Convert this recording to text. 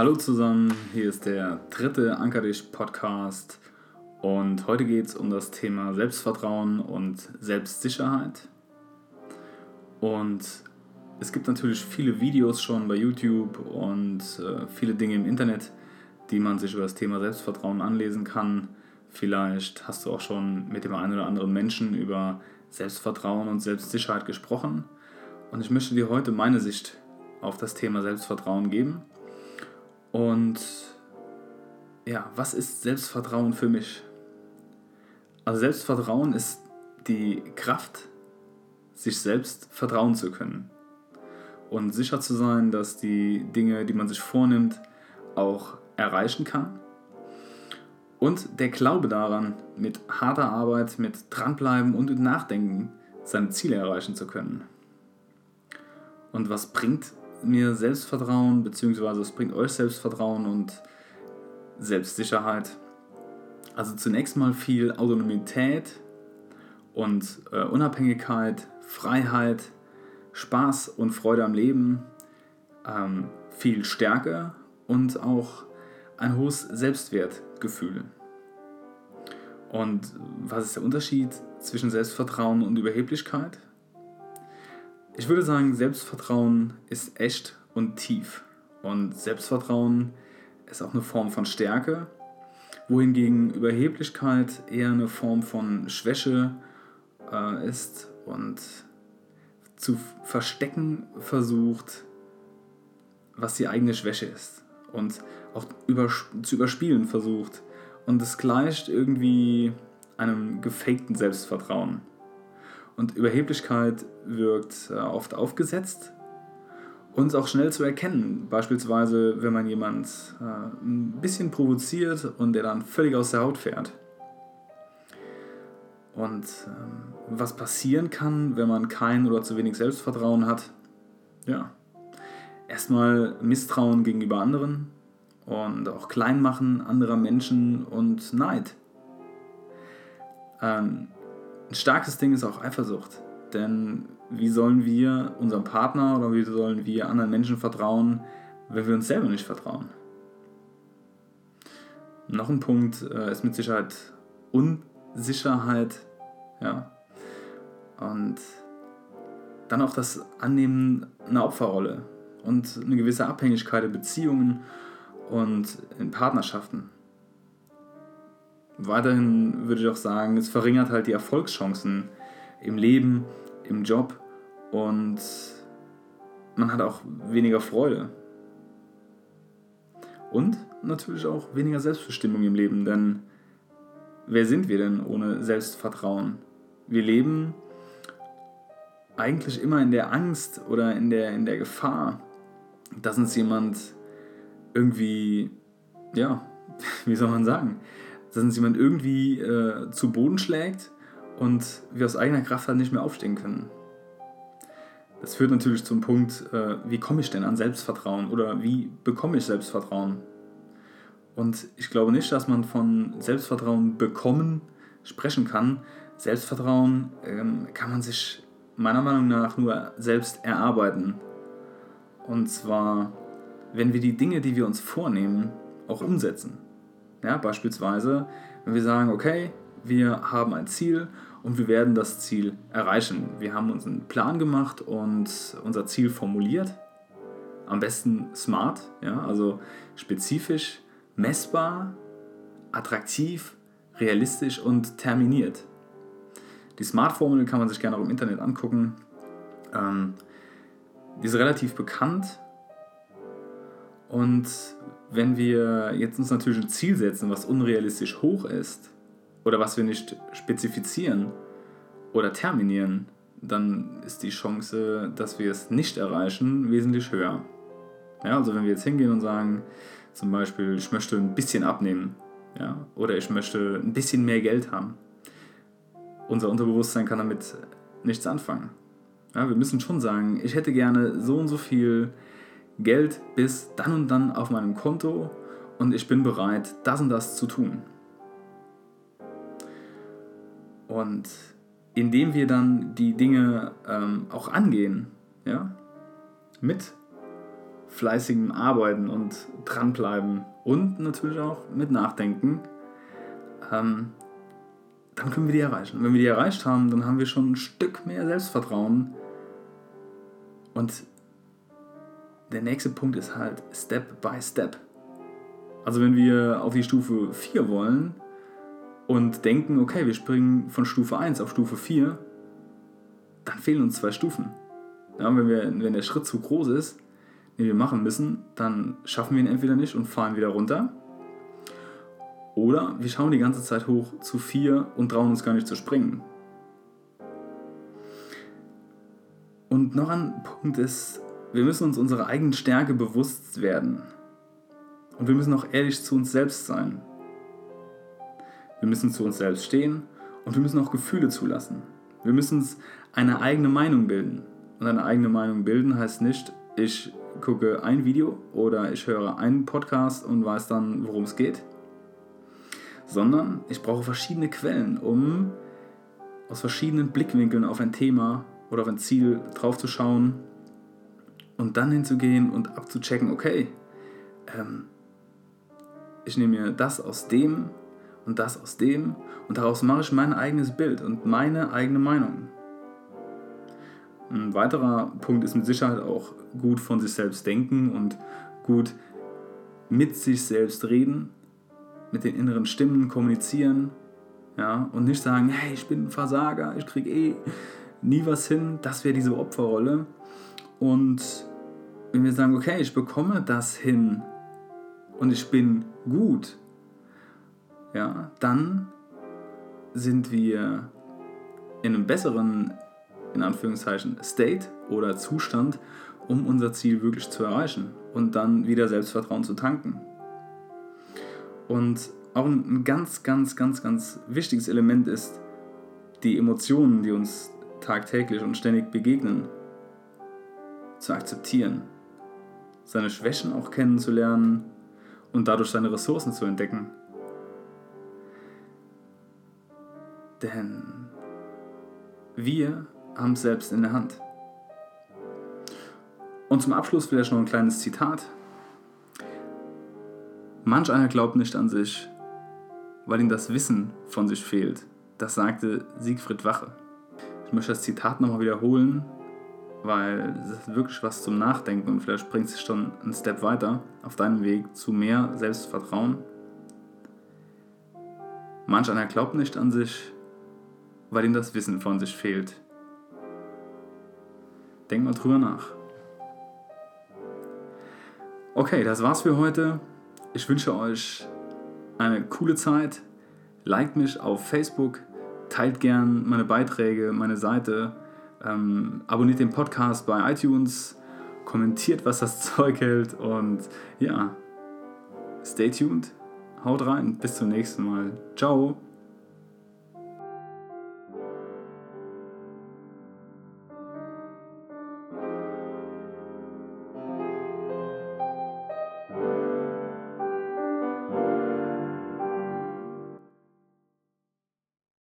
Hallo zusammen, hier ist der dritte Ankerdisch Podcast und heute geht es um das Thema Selbstvertrauen und Selbstsicherheit. Und es gibt natürlich viele Videos schon bei YouTube und äh, viele Dinge im Internet, die man sich über das Thema Selbstvertrauen anlesen kann. Vielleicht hast du auch schon mit dem einen oder anderen Menschen über Selbstvertrauen und Selbstsicherheit gesprochen. Und ich möchte dir heute meine Sicht auf das Thema Selbstvertrauen geben. Und ja, was ist Selbstvertrauen für mich? Also Selbstvertrauen ist die Kraft, sich selbst vertrauen zu können und sicher zu sein, dass die Dinge, die man sich vornimmt, auch erreichen kann. Und der Glaube daran, mit harter Arbeit, mit dranbleiben und mit Nachdenken seine Ziele erreichen zu können. Und was bringt mir Selbstvertrauen, beziehungsweise was bringt euch Selbstvertrauen und Selbstsicherheit? Also zunächst mal viel Autonomität und äh, Unabhängigkeit, Freiheit, Spaß und Freude am Leben, ähm, viel Stärke und auch ein hohes Selbstwertgefühl. Und was ist der Unterschied zwischen Selbstvertrauen und Überheblichkeit? Ich würde sagen, Selbstvertrauen ist echt und tief. Und Selbstvertrauen ist auch eine Form von Stärke, wohingegen Überheblichkeit eher eine Form von Schwäche äh, ist und zu verstecken versucht, was die eigene Schwäche ist und auch über, zu überspielen versucht. Und es gleicht irgendwie einem gefakten Selbstvertrauen. Und Überheblichkeit wirkt äh, oft aufgesetzt und auch schnell zu erkennen. Beispielsweise, wenn man jemand äh, ein bisschen provoziert und der dann völlig aus der Haut fährt. Und ähm, was passieren kann, wenn man kein oder zu wenig Selbstvertrauen hat, ja, erstmal Misstrauen gegenüber anderen und auch Kleinmachen anderer Menschen und Neid. Ähm, ein starkes Ding ist auch Eifersucht. Denn wie sollen wir unserem Partner oder wie sollen wir anderen Menschen vertrauen, wenn wir uns selber nicht vertrauen? Noch ein Punkt äh, ist mit Sicherheit Unsicherheit. Ja. Und dann auch das Annehmen einer Opferrolle und eine gewisse Abhängigkeit in Beziehungen und in Partnerschaften. Weiterhin würde ich auch sagen, es verringert halt die Erfolgschancen im Leben, im Job und man hat auch weniger Freude. Und natürlich auch weniger Selbstbestimmung im Leben, denn wer sind wir denn ohne Selbstvertrauen? Wir leben eigentlich immer in der Angst oder in der, in der Gefahr, dass uns jemand irgendwie, ja, wie soll man sagen, dass uns jemand irgendwie äh, zu Boden schlägt und wir aus eigener Kraft halt nicht mehr aufstehen können. Das führt natürlich zum Punkt, äh, wie komme ich denn an Selbstvertrauen oder wie bekomme ich Selbstvertrauen? Und ich glaube nicht, dass man von Selbstvertrauen bekommen sprechen kann. Selbstvertrauen ähm, kann man sich meiner Meinung nach nur selbst erarbeiten. Und zwar, wenn wir die Dinge, die wir uns vornehmen, auch umsetzen. Ja, beispielsweise, wenn wir sagen, okay, wir haben ein Ziel und wir werden das Ziel erreichen. Wir haben uns einen Plan gemacht und unser Ziel formuliert. Am besten smart, ja, also spezifisch, messbar, attraktiv, realistisch und terminiert. Die Smart-Formel kann man sich gerne auch im Internet angucken. Ähm, die ist relativ bekannt und wenn wir jetzt uns natürlich ein Ziel setzen, was unrealistisch hoch ist oder was wir nicht spezifizieren oder terminieren, dann ist die Chance, dass wir es nicht erreichen, wesentlich höher. Ja, also wenn wir jetzt hingehen und sagen, zum Beispiel, ich möchte ein bisschen abnehmen ja, oder ich möchte ein bisschen mehr Geld haben, unser Unterbewusstsein kann damit nichts anfangen. Ja, wir müssen schon sagen, ich hätte gerne so und so viel Geld bis dann und dann auf meinem Konto und ich bin bereit, das und das zu tun. Und indem wir dann die Dinge ähm, auch angehen, ja, mit fleißigem Arbeiten und dranbleiben und natürlich auch mit Nachdenken, ähm, dann können wir die erreichen. Und wenn wir die erreicht haben, dann haben wir schon ein Stück mehr Selbstvertrauen. Und der nächste Punkt ist halt Step by Step. Also wenn wir auf die Stufe 4 wollen und denken, okay, wir springen von Stufe 1 auf Stufe 4, dann fehlen uns zwei Stufen. Ja, wenn, wir, wenn der Schritt zu groß ist, den wir machen müssen, dann schaffen wir ihn entweder nicht und fahren wieder runter. Oder wir schauen die ganze Zeit hoch zu 4 und trauen uns gar nicht zu springen. Und noch ein Punkt ist, wir müssen uns unserer eigenen Stärke bewusst werden. Und wir müssen auch ehrlich zu uns selbst sein. Wir müssen zu uns selbst stehen und wir müssen auch Gefühle zulassen. Wir müssen uns eine eigene Meinung bilden. Und eine eigene Meinung bilden heißt nicht, ich gucke ein Video oder ich höre einen Podcast und weiß dann, worum es geht, sondern ich brauche verschiedene Quellen, um aus verschiedenen Blickwinkeln auf ein Thema oder auf ein Ziel draufzuschauen und dann hinzugehen und abzuchecken, okay, ähm, ich nehme mir das aus dem und das aus dem und daraus mache ich mein eigenes Bild und meine eigene Meinung. Ein weiterer Punkt ist mit Sicherheit auch gut von sich selbst denken und gut mit sich selbst reden, mit den inneren Stimmen kommunizieren ja, und nicht sagen, hey, ich bin ein Versager, ich kriege eh nie was hin. Das wäre diese Opferrolle. Und wenn wir sagen, okay, ich bekomme das hin und ich bin gut, ja, dann sind wir in einem besseren in Anführungszeichen State oder Zustand, um unser Ziel wirklich zu erreichen und dann wieder Selbstvertrauen zu tanken. Und auch ein ganz, ganz, ganz, ganz wichtiges Element ist die Emotionen, die uns tagtäglich und ständig begegnen, zu akzeptieren, seine Schwächen auch kennenzulernen und dadurch seine Ressourcen zu entdecken. Denn wir haben es selbst in der Hand. Und zum Abschluss vielleicht noch ein kleines Zitat. Manch einer glaubt nicht an sich, weil ihm das Wissen von sich fehlt. Das sagte Siegfried Wache. Ich möchte das Zitat nochmal wiederholen, weil es ist wirklich was zum Nachdenken und vielleicht bringt es schon einen Step weiter auf deinem Weg zu mehr Selbstvertrauen. Manch einer glaubt nicht an sich, weil ihm das Wissen von sich fehlt. Denk mal drüber nach. Okay, das war's für heute. Ich wünsche euch eine coole Zeit. Liked mich auf Facebook, teilt gern meine Beiträge, meine Seite, ähm, abonniert den Podcast bei iTunes, kommentiert, was das Zeug hält und ja, stay tuned, haut rein, bis zum nächsten Mal. Ciao.